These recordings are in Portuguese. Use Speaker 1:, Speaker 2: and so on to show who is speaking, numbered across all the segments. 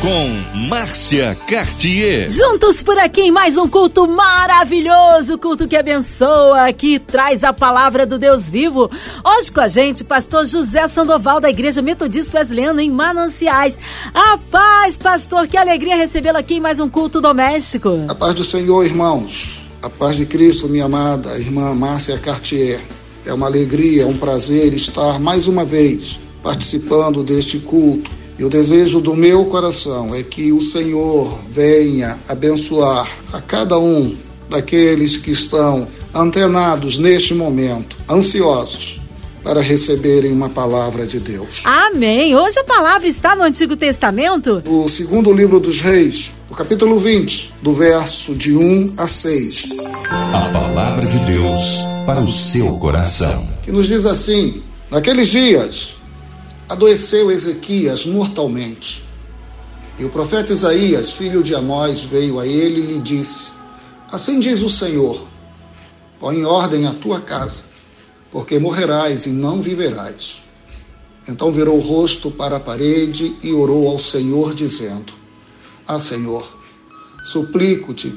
Speaker 1: com Márcia Cartier.
Speaker 2: Juntos por aqui em mais um culto maravilhoso, culto que abençoa, que traz a palavra do Deus vivo. Hoje com a gente, pastor José Sandoval da Igreja Metodista Wesleyana em Mananciais. A paz, pastor, que alegria recebê-lo aqui em mais um culto doméstico.
Speaker 3: A paz do Senhor, irmãos. A paz de Cristo, minha amada irmã Márcia Cartier. É uma alegria, é um prazer estar mais uma vez participando deste culto e o desejo do meu coração é que o Senhor venha abençoar a cada um daqueles que estão antenados neste momento, ansiosos para receberem uma palavra de Deus.
Speaker 2: Amém. Hoje a palavra está no Antigo Testamento?
Speaker 3: O segundo livro dos Reis, o capítulo 20, do verso de 1 a 6.
Speaker 1: A palavra de Deus para o seu coração.
Speaker 3: Que nos diz assim: Naqueles dias, adoeceu Ezequias mortalmente. E o profeta Isaías, filho de Amós, veio a ele e lhe disse: Assim diz o Senhor: Põe em ordem a tua casa, porque morrerás e não viverás. Então virou o rosto para a parede e orou ao Senhor, dizendo: Ah, Senhor, suplico-te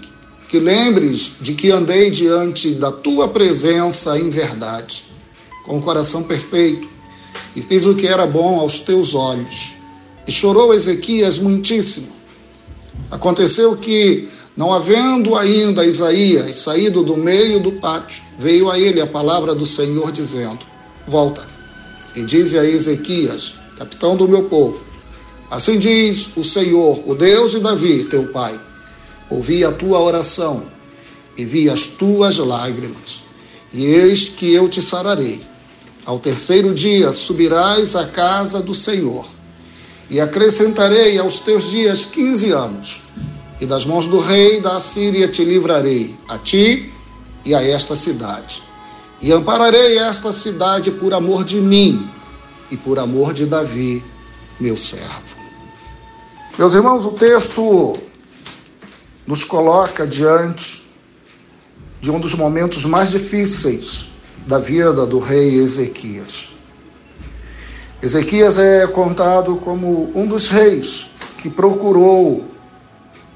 Speaker 3: que lembres de que andei diante da tua presença em verdade, com o coração perfeito e fiz o que era bom aos teus olhos. E chorou Ezequias muitíssimo. Aconteceu que, não havendo ainda Isaías saído do meio do pátio, veio a ele a palavra do Senhor dizendo: Volta e dize a Ezequias, capitão do meu povo: Assim diz o Senhor, o Deus de Davi, teu pai: Ouvi a tua oração e vi as tuas lágrimas, e eis que eu te sararei ao terceiro dia subirás à casa do Senhor, e acrescentarei aos teus dias quinze anos, e das mãos do rei da Assíria te livrarei, a ti e a esta cidade. E ampararei esta cidade por amor de mim e por amor de Davi, meu servo. Meus irmãos, o texto nos coloca diante de um dos momentos mais difíceis da vida do rei Ezequias. Ezequias é contado como um dos reis que procurou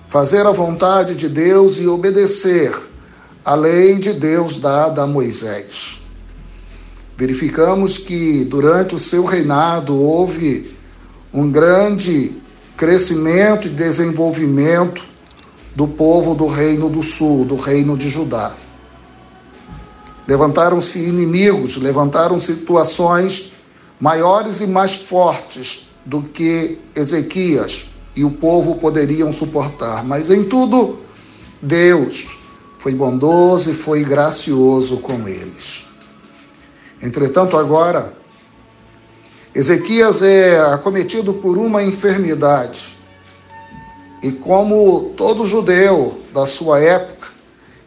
Speaker 3: fazer a vontade de Deus e obedecer a lei de Deus dada a Moisés. Verificamos que durante o seu reinado houve um grande crescimento e desenvolvimento do povo do Reino do Sul, do Reino de Judá. Levantaram-se inimigos, levantaram situações maiores e mais fortes do que Ezequias e o povo poderiam suportar. Mas em tudo, Deus foi bondoso e foi gracioso com eles. Entretanto, agora, Ezequias é acometido por uma enfermidade. E como todo judeu da sua época,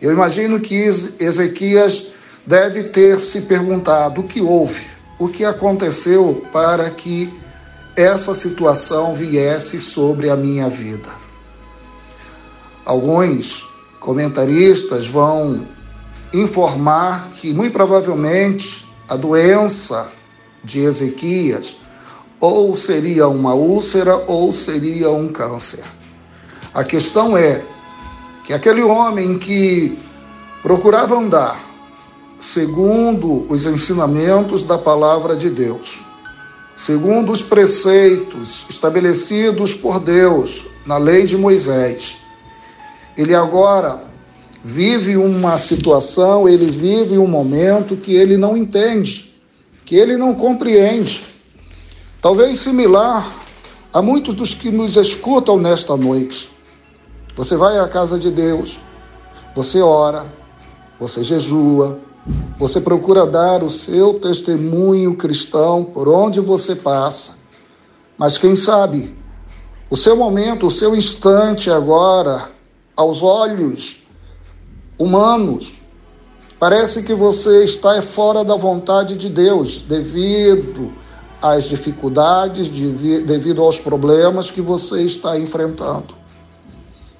Speaker 3: eu imagino que Ezequias deve ter se perguntado o que houve, o que aconteceu para que essa situação viesse sobre a minha vida. Alguns comentaristas vão informar que, muito provavelmente, a doença de Ezequias ou seria uma úlcera ou seria um câncer. A questão é que aquele homem que procurava andar segundo os ensinamentos da palavra de Deus, segundo os preceitos estabelecidos por Deus na lei de Moisés. Ele agora vive uma situação, ele vive um momento que ele não entende, que ele não compreende. Talvez similar a muitos dos que nos escutam nesta noite. Você vai à casa de Deus, você ora, você jejua, você procura dar o seu testemunho cristão por onde você passa. Mas quem sabe, o seu momento, o seu instante agora, aos olhos humanos, parece que você está fora da vontade de Deus, devido às dificuldades, devido aos problemas que você está enfrentando.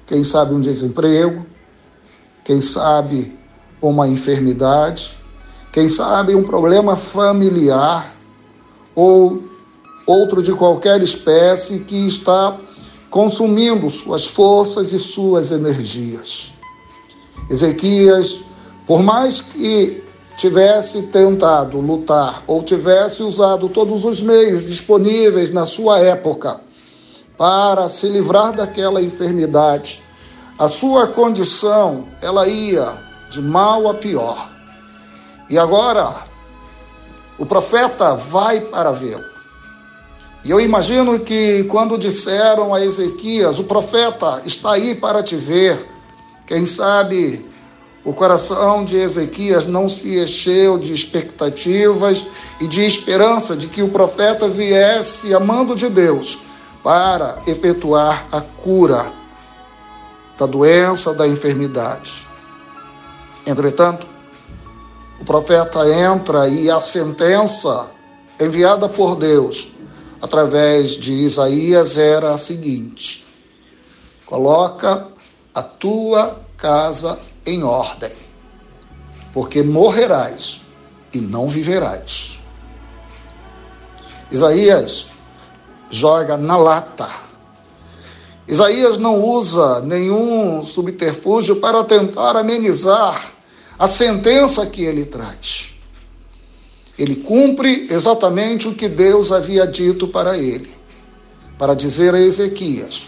Speaker 3: Quem sabe um desemprego, quem sabe uma enfermidade, quem sabe um problema familiar ou outro de qualquer espécie que está consumindo suas forças e suas energias. Ezequias, por mais que tivesse tentado lutar ou tivesse usado todos os meios disponíveis na sua época para se livrar daquela enfermidade, a sua condição ela ia de mal a pior. E agora o profeta vai para vê-lo. E eu imagino que quando disseram a Ezequias, o profeta está aí para te ver, quem sabe o coração de Ezequias não se encheu de expectativas e de esperança de que o profeta viesse amando de Deus para efetuar a cura da doença, da enfermidade. Entretanto, o profeta entra e a sentença enviada por Deus através de Isaías era a seguinte: coloca a tua casa em ordem, porque morrerás e não viverás. Isaías joga na lata. Isaías não usa nenhum subterfúgio para tentar amenizar a sentença que ele traz. Ele cumpre exatamente o que Deus havia dito para ele, para dizer a Ezequias,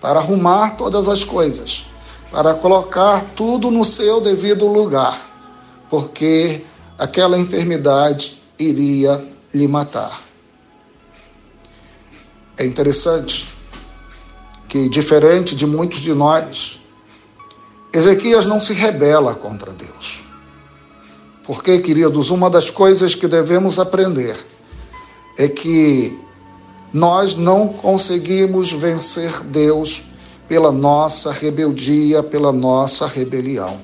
Speaker 3: para arrumar todas as coisas, para colocar tudo no seu devido lugar, porque aquela enfermidade iria lhe matar. É interessante que, diferente de muitos de nós, Ezequias não se rebela contra Deus. Porque, queridos, uma das coisas que devemos aprender é que nós não conseguimos vencer Deus pela nossa rebeldia, pela nossa rebelião.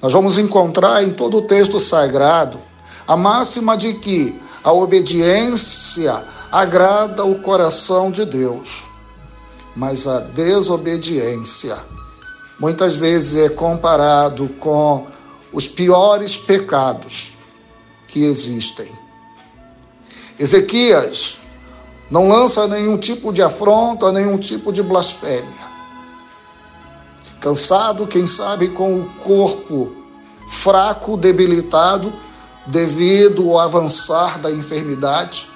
Speaker 3: Nós vamos encontrar em todo o texto sagrado a máxima de que a obediência agrada o coração de Deus, mas a desobediência muitas vezes é comparado com os piores pecados que existem. Ezequias não lança nenhum tipo de afronta, nenhum tipo de blasfêmia. Cansado, quem sabe, com o corpo fraco, debilitado, devido ao avançar da enfermidade,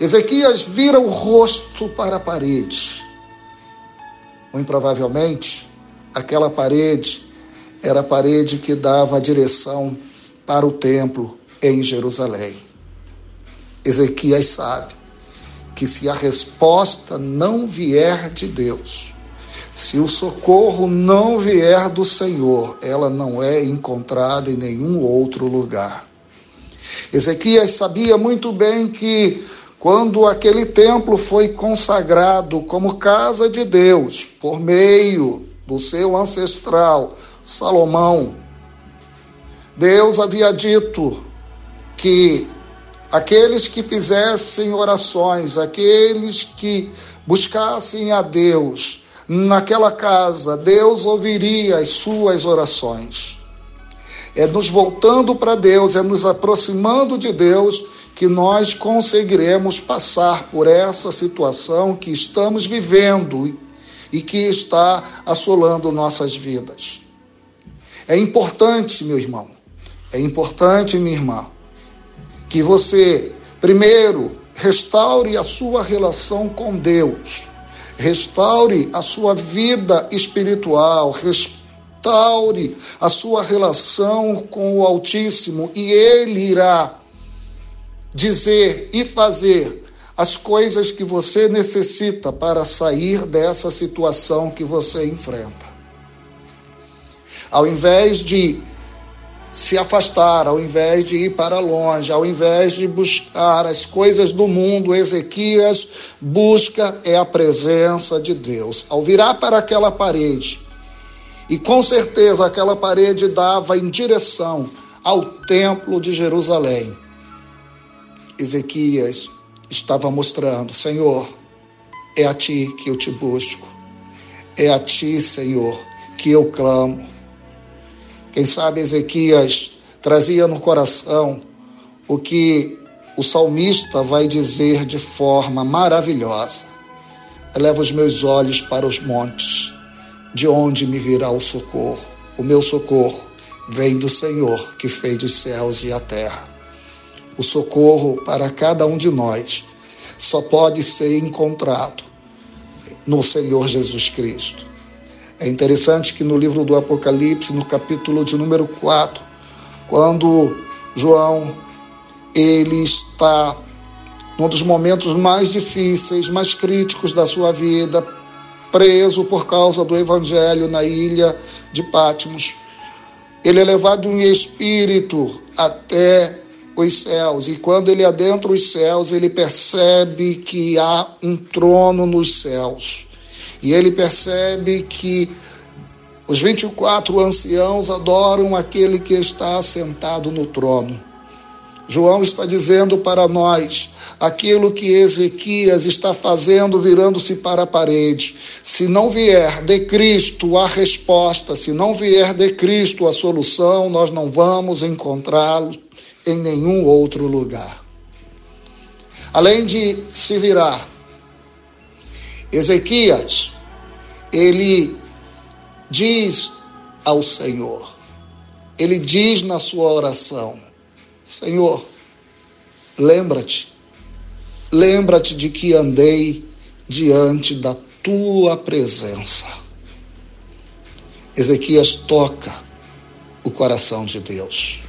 Speaker 3: Ezequias vira o rosto para a parede. Muito provavelmente, aquela parede era a parede que dava a direção para o templo em Jerusalém. Ezequias sabe que se a resposta não vier de Deus, se o socorro não vier do Senhor, ela não é encontrada em nenhum outro lugar. Ezequias sabia muito bem que quando aquele templo foi consagrado como casa de Deus por meio do seu ancestral Salomão, Deus havia dito que aqueles que fizessem orações, aqueles que buscassem a Deus naquela casa, Deus ouviria as suas orações. É nos voltando para Deus, é nos aproximando de Deus que nós conseguiremos passar por essa situação que estamos vivendo e que está assolando nossas vidas. É importante, meu irmão, é importante, minha irmã, que você, primeiro, restaure a sua relação com Deus, restaure a sua vida espiritual, restaure a sua relação com o Altíssimo e Ele irá dizer e fazer as coisas que você necessita para sair dessa situação que você enfrenta. Ao invés de se afastar, ao invés de ir para longe, ao invés de buscar as coisas do mundo, Ezequias busca é a presença de Deus. Ao virar para aquela parede, e com certeza aquela parede dava em direção ao templo de Jerusalém. Ezequias estava mostrando: Senhor, é a ti que eu te busco, é a ti, Senhor, que eu clamo. Quem sabe Ezequias trazia no coração o que o salmista vai dizer de forma maravilhosa. Eleva os meus olhos para os montes, de onde me virá o socorro. O meu socorro vem do Senhor que fez os céus e a terra. O socorro para cada um de nós só pode ser encontrado no Senhor Jesus Cristo. É interessante que no livro do Apocalipse, no capítulo de número 4, quando João ele está num dos momentos mais difíceis, mais críticos da sua vida, preso por causa do evangelho na ilha de Patmos. Ele é levado em espírito até os céus, e quando ele adentra os céus, ele percebe que há um trono nos céus. E ele percebe que os 24 anciãos adoram aquele que está sentado no trono. João está dizendo para nós aquilo que Ezequias está fazendo virando-se para a parede. Se não vier de Cristo a resposta, se não vier de Cristo a solução, nós não vamos encontrá-lo em nenhum outro lugar. Além de se virar, Ezequias, ele diz ao Senhor, ele diz na sua oração: Senhor, lembra-te, lembra-te de que andei diante da tua presença. Ezequias toca o coração de Deus.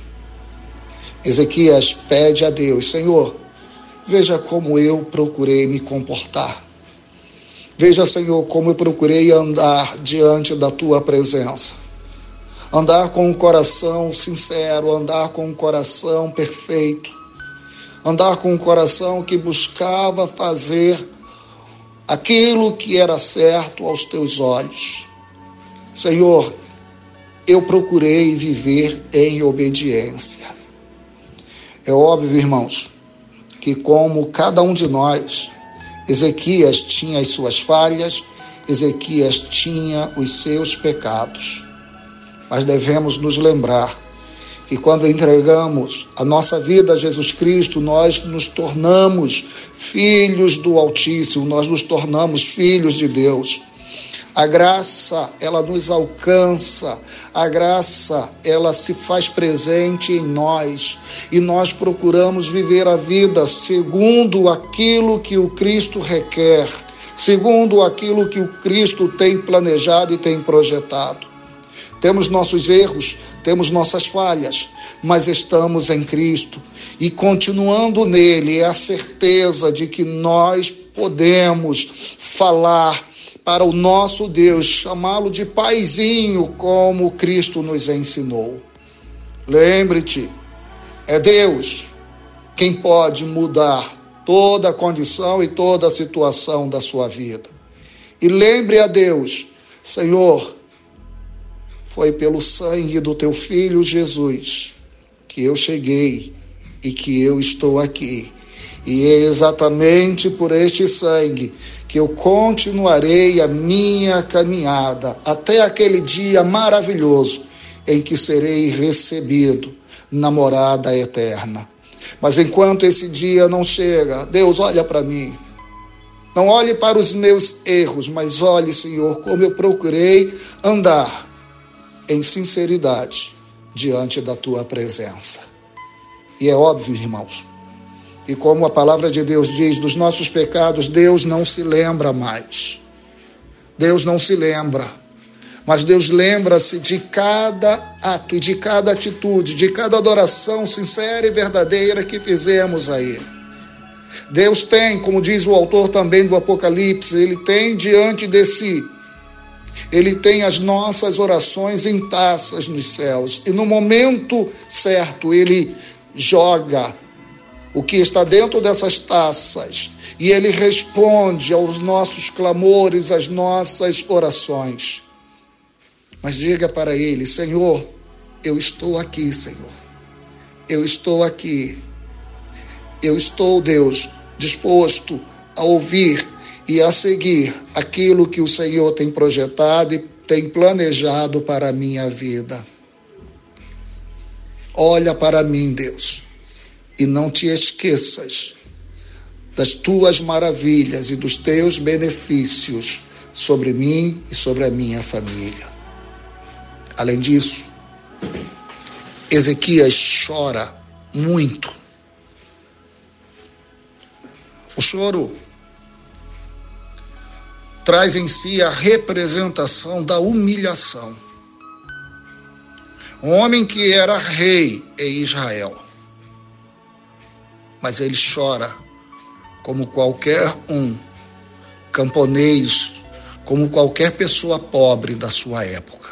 Speaker 3: Ezequias pede a Deus: Senhor, veja como eu procurei me comportar. Veja, Senhor, como eu procurei andar diante da tua presença andar com um coração sincero, andar com um coração perfeito, andar com um coração que buscava fazer aquilo que era certo aos teus olhos. Senhor, eu procurei viver em obediência. É óbvio, irmãos, que como cada um de nós, Ezequias tinha as suas falhas, Ezequias tinha os seus pecados mas devemos nos lembrar que quando entregamos a nossa vida a Jesus Cristo, nós nos tornamos filhos do Altíssimo, nós nos tornamos filhos de Deus. A graça, ela nos alcança, a graça, ela se faz presente em nós. E nós procuramos viver a vida segundo aquilo que o Cristo requer, segundo aquilo que o Cristo tem planejado e tem projetado. Temos nossos erros, temos nossas falhas, mas estamos em Cristo. E continuando nele é a certeza de que nós podemos falar para o nosso Deus, chamá-lo de paizinho, como Cristo nos ensinou. Lembre-te, é Deus quem pode mudar toda a condição e toda a situação da sua vida. E lembre a Deus, Senhor, foi pelo sangue do teu filho Jesus que eu cheguei e que eu estou aqui. E é exatamente por este sangue que eu continuarei a minha caminhada até aquele dia maravilhoso em que serei recebido na morada eterna. Mas enquanto esse dia não chega, Deus olha para mim. Não olhe para os meus erros, mas olhe, Senhor, como eu procurei andar em sinceridade diante da tua presença. E é óbvio, irmãos, e como a palavra de Deus diz, dos nossos pecados Deus não se lembra mais. Deus não se lembra. Mas Deus lembra-se de cada ato e de cada atitude, de cada adoração sincera e verdadeira que fizemos a Ele. Deus tem, como diz o autor também do Apocalipse, Ele tem diante de si ele tem as nossas orações em taças nos céus. E no momento certo, ele joga o que está dentro dessas taças e ele responde aos nossos clamores, às nossas orações. Mas diga para ele: Senhor, eu estou aqui, Senhor. Eu estou aqui. Eu estou, Deus, disposto a ouvir e a seguir aquilo que o Senhor tem projetado e tem planejado para a minha vida. Olha para mim, Deus, e não te esqueças das tuas maravilhas e dos teus benefícios sobre mim e sobre a minha família. Além disso, Ezequias chora muito. O choro traz em si a representação da humilhação. Um homem que era rei em Israel, mas ele chora como qualquer um camponês, como qualquer pessoa pobre da sua época,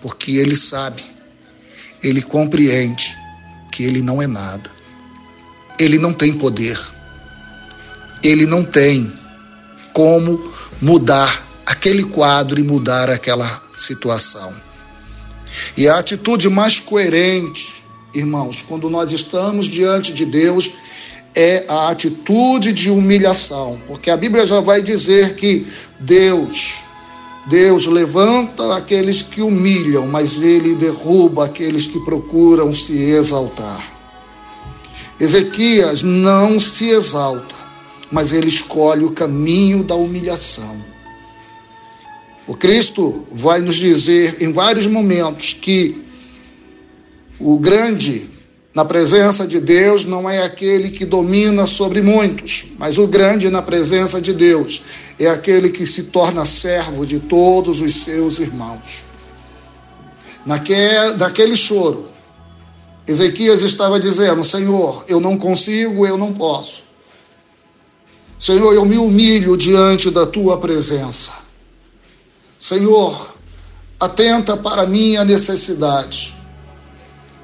Speaker 3: porque ele sabe, ele compreende que ele não é nada, ele não tem poder, ele não tem como mudar aquele quadro e mudar aquela situação. E a atitude mais coerente, irmãos, quando nós estamos diante de Deus, é a atitude de humilhação, porque a Bíblia já vai dizer que Deus, Deus levanta aqueles que humilham, mas ele derruba aqueles que procuram se exaltar. Ezequias não se exalta, mas ele escolhe o caminho da humilhação. O Cristo vai nos dizer em vários momentos que o grande na presença de Deus não é aquele que domina sobre muitos, mas o grande na presença de Deus é aquele que se torna servo de todos os seus irmãos. Naquele, naquele choro, Ezequias estava dizendo: Senhor, eu não consigo, eu não posso. Senhor, eu me humilho diante da tua presença. Senhor, atenta para minha necessidade.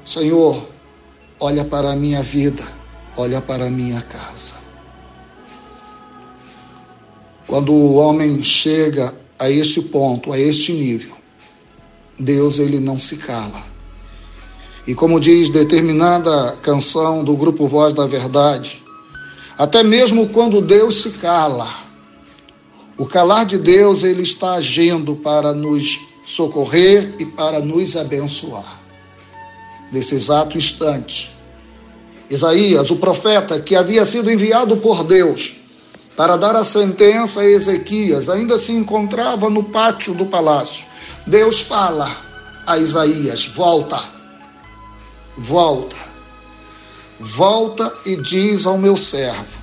Speaker 3: Senhor, olha para a minha vida, olha para a minha casa. Quando o homem chega a este ponto, a este nível, Deus ele não se cala. E como diz determinada canção do grupo Voz da Verdade, até mesmo quando Deus se cala, o calar de Deus ele está agindo para nos socorrer e para nos abençoar nesse exato instante. Isaías, o profeta que havia sido enviado por Deus para dar a sentença a Ezequias, ainda se encontrava no pátio do palácio. Deus fala a Isaías: volta, volta, volta e diz ao meu servo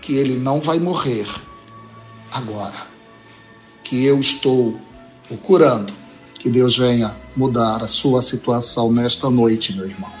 Speaker 3: que ele não vai morrer agora, que eu estou o curando que Deus venha mudar a sua situação nesta noite, meu irmão.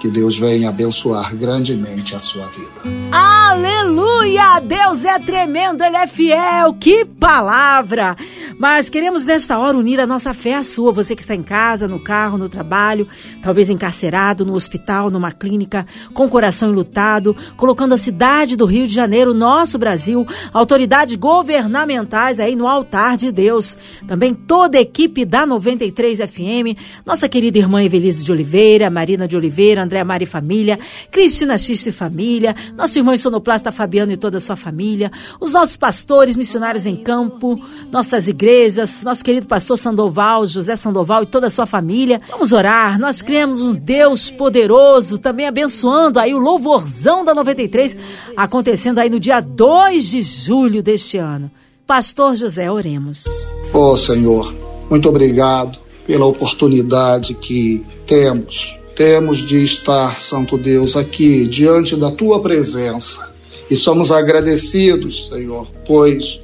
Speaker 3: Que Deus venha abençoar grandemente a sua vida.
Speaker 2: Aleluia! Deus é tremendo, Ele é fiel. Que palavra! Mas queremos nesta hora unir a nossa fé à sua. Você que está em casa, no carro, no trabalho, talvez encarcerado, no hospital, numa clínica, com o coração enlutado, colocando a cidade do Rio de Janeiro, nosso Brasil, autoridades governamentais aí no altar de Deus. Também toda a equipe da 93 FM, nossa querida irmã Evelise de Oliveira, Marina de Oliveira, André Mari Família, Cristina Xiste Família, nosso irmão sonoplasta Fabiano e toda a sua família, os nossos pastores, missionários em campo, nossas igrejas, nosso querido pastor Sandoval, José Sandoval e toda a sua família. Vamos orar, nós cremos um Deus poderoso, também abençoando aí o louvorzão da 93, acontecendo aí no dia 2 de julho deste ano. Pastor José, oremos.
Speaker 3: Ó oh, Senhor, muito obrigado pela oportunidade que temos temos de estar, Santo Deus, aqui diante da tua presença. E somos agradecidos, Senhor, pois,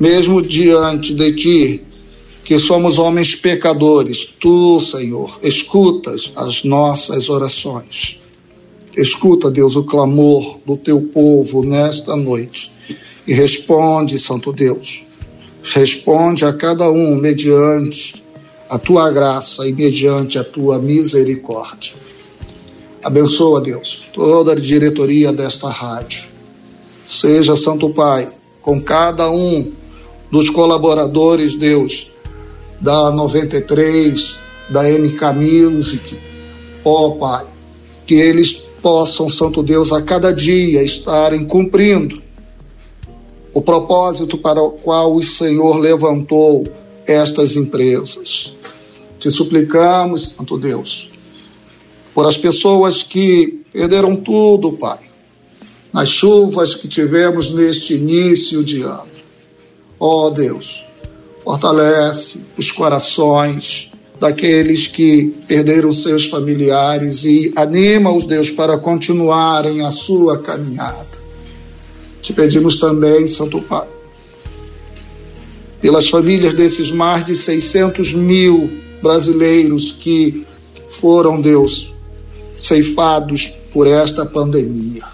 Speaker 3: mesmo diante de ti, que somos homens pecadores, tu, Senhor, escutas as nossas orações. Escuta, Deus, o clamor do teu povo nesta noite e responde, Santo Deus. Responde a cada um mediante a tua graça e mediante a tua misericórdia. Abençoa, Deus, toda a diretoria desta rádio. Seja, Santo Pai, com cada um dos colaboradores, Deus, da 93, da MK Music, ó oh, Pai, que eles possam, Santo Deus, a cada dia estarem cumprindo o propósito para o qual o Senhor levantou estas empresas. Te suplicamos, Santo Deus, por as pessoas que perderam tudo, Pai, nas chuvas que tivemos neste início de ano. Ó oh, Deus, fortalece os corações daqueles que perderam seus familiares e anima-os, Deus, para continuarem a sua caminhada. Te pedimos também, Santo Pai, pelas famílias desses mais de 600 mil brasileiros que foram, Deus, ceifados por esta pandemia.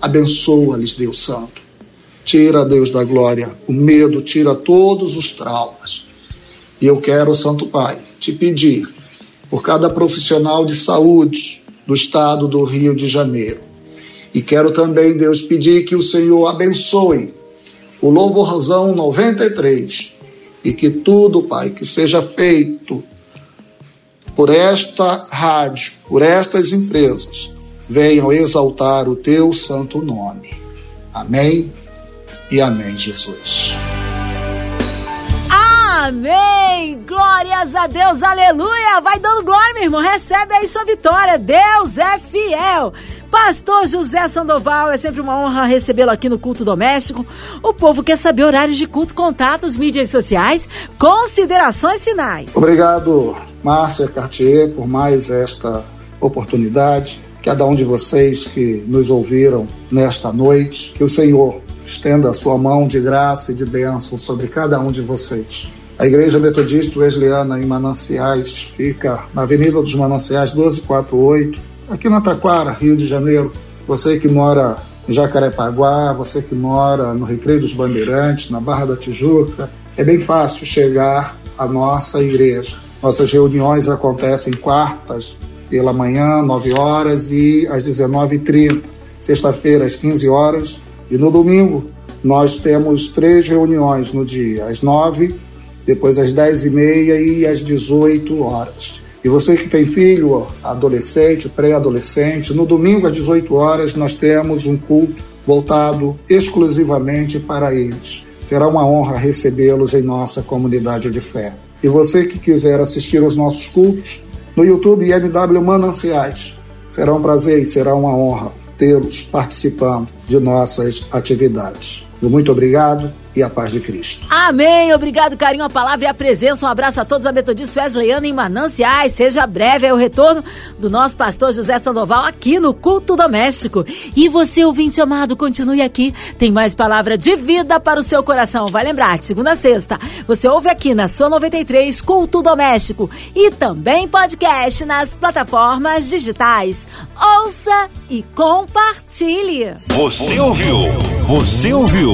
Speaker 3: Abençoa-lhes, Deus Santo. Tira, Deus da glória, o medo, tira todos os traumas. E eu quero, Santo Pai, te pedir por cada profissional de saúde do estado do Rio de Janeiro. E quero também, Deus, pedir que o Senhor abençoe o Louvorzão 93 e que tudo, Pai, que seja feito por esta rádio, por estas empresas, venham exaltar o teu santo nome. Amém e amém, Jesus.
Speaker 2: Amém! Glórias a Deus, aleluia! Vai dando glória, meu irmão. Recebe aí sua vitória. Deus é fiel. Pastor José Sandoval, é sempre uma honra recebê-lo aqui no Culto Doméstico. O povo quer saber horários de culto, contatos, mídias sociais, considerações finais.
Speaker 3: Obrigado, Márcia Cartier, por mais esta oportunidade. Cada um de vocês que nos ouviram nesta noite, que o Senhor estenda a sua mão de graça e de bênção sobre cada um de vocês. A Igreja Metodista Wesleyana em Mananciais fica na Avenida dos Mananciais 1248, aqui na Taquara, Rio de Janeiro. Você que mora em Jacarepaguá, você que mora no Recreio dos Bandeirantes, na Barra da Tijuca, é bem fácil chegar à nossa igreja. Nossas reuniões acontecem quartas pela manhã, 9 horas e às 19h30, sexta-feira às 15 horas e no domingo nós temos três reuniões no dia, às 9 depois às 10h30 e às 18 horas. E você que tem filho, adolescente, pré-adolescente, no domingo às 18 horas nós temos um culto voltado exclusivamente para eles. Será uma honra recebê-los em nossa comunidade de fé. E você que quiser assistir aos nossos cultos, no YouTube MW Mananciais. Será um prazer e será uma honra tê-los participando de nossas atividades. Muito obrigado e a paz de Cristo.
Speaker 2: Amém. Obrigado, carinho, a palavra e a presença. Um abraço a todos a Metodista Wesleyana em Mananciais. Seja breve é o retorno do nosso pastor José Sandoval aqui no Culto Doméstico. E você, ouvinte amado, continue aqui. Tem mais palavra de vida para o seu coração. Vai lembrar que segunda a sexta você ouve aqui na sua 93 Culto Doméstico e também podcast nas plataformas digitais. Ouça e compartilhe.
Speaker 1: Você ouviu? Você ouviu?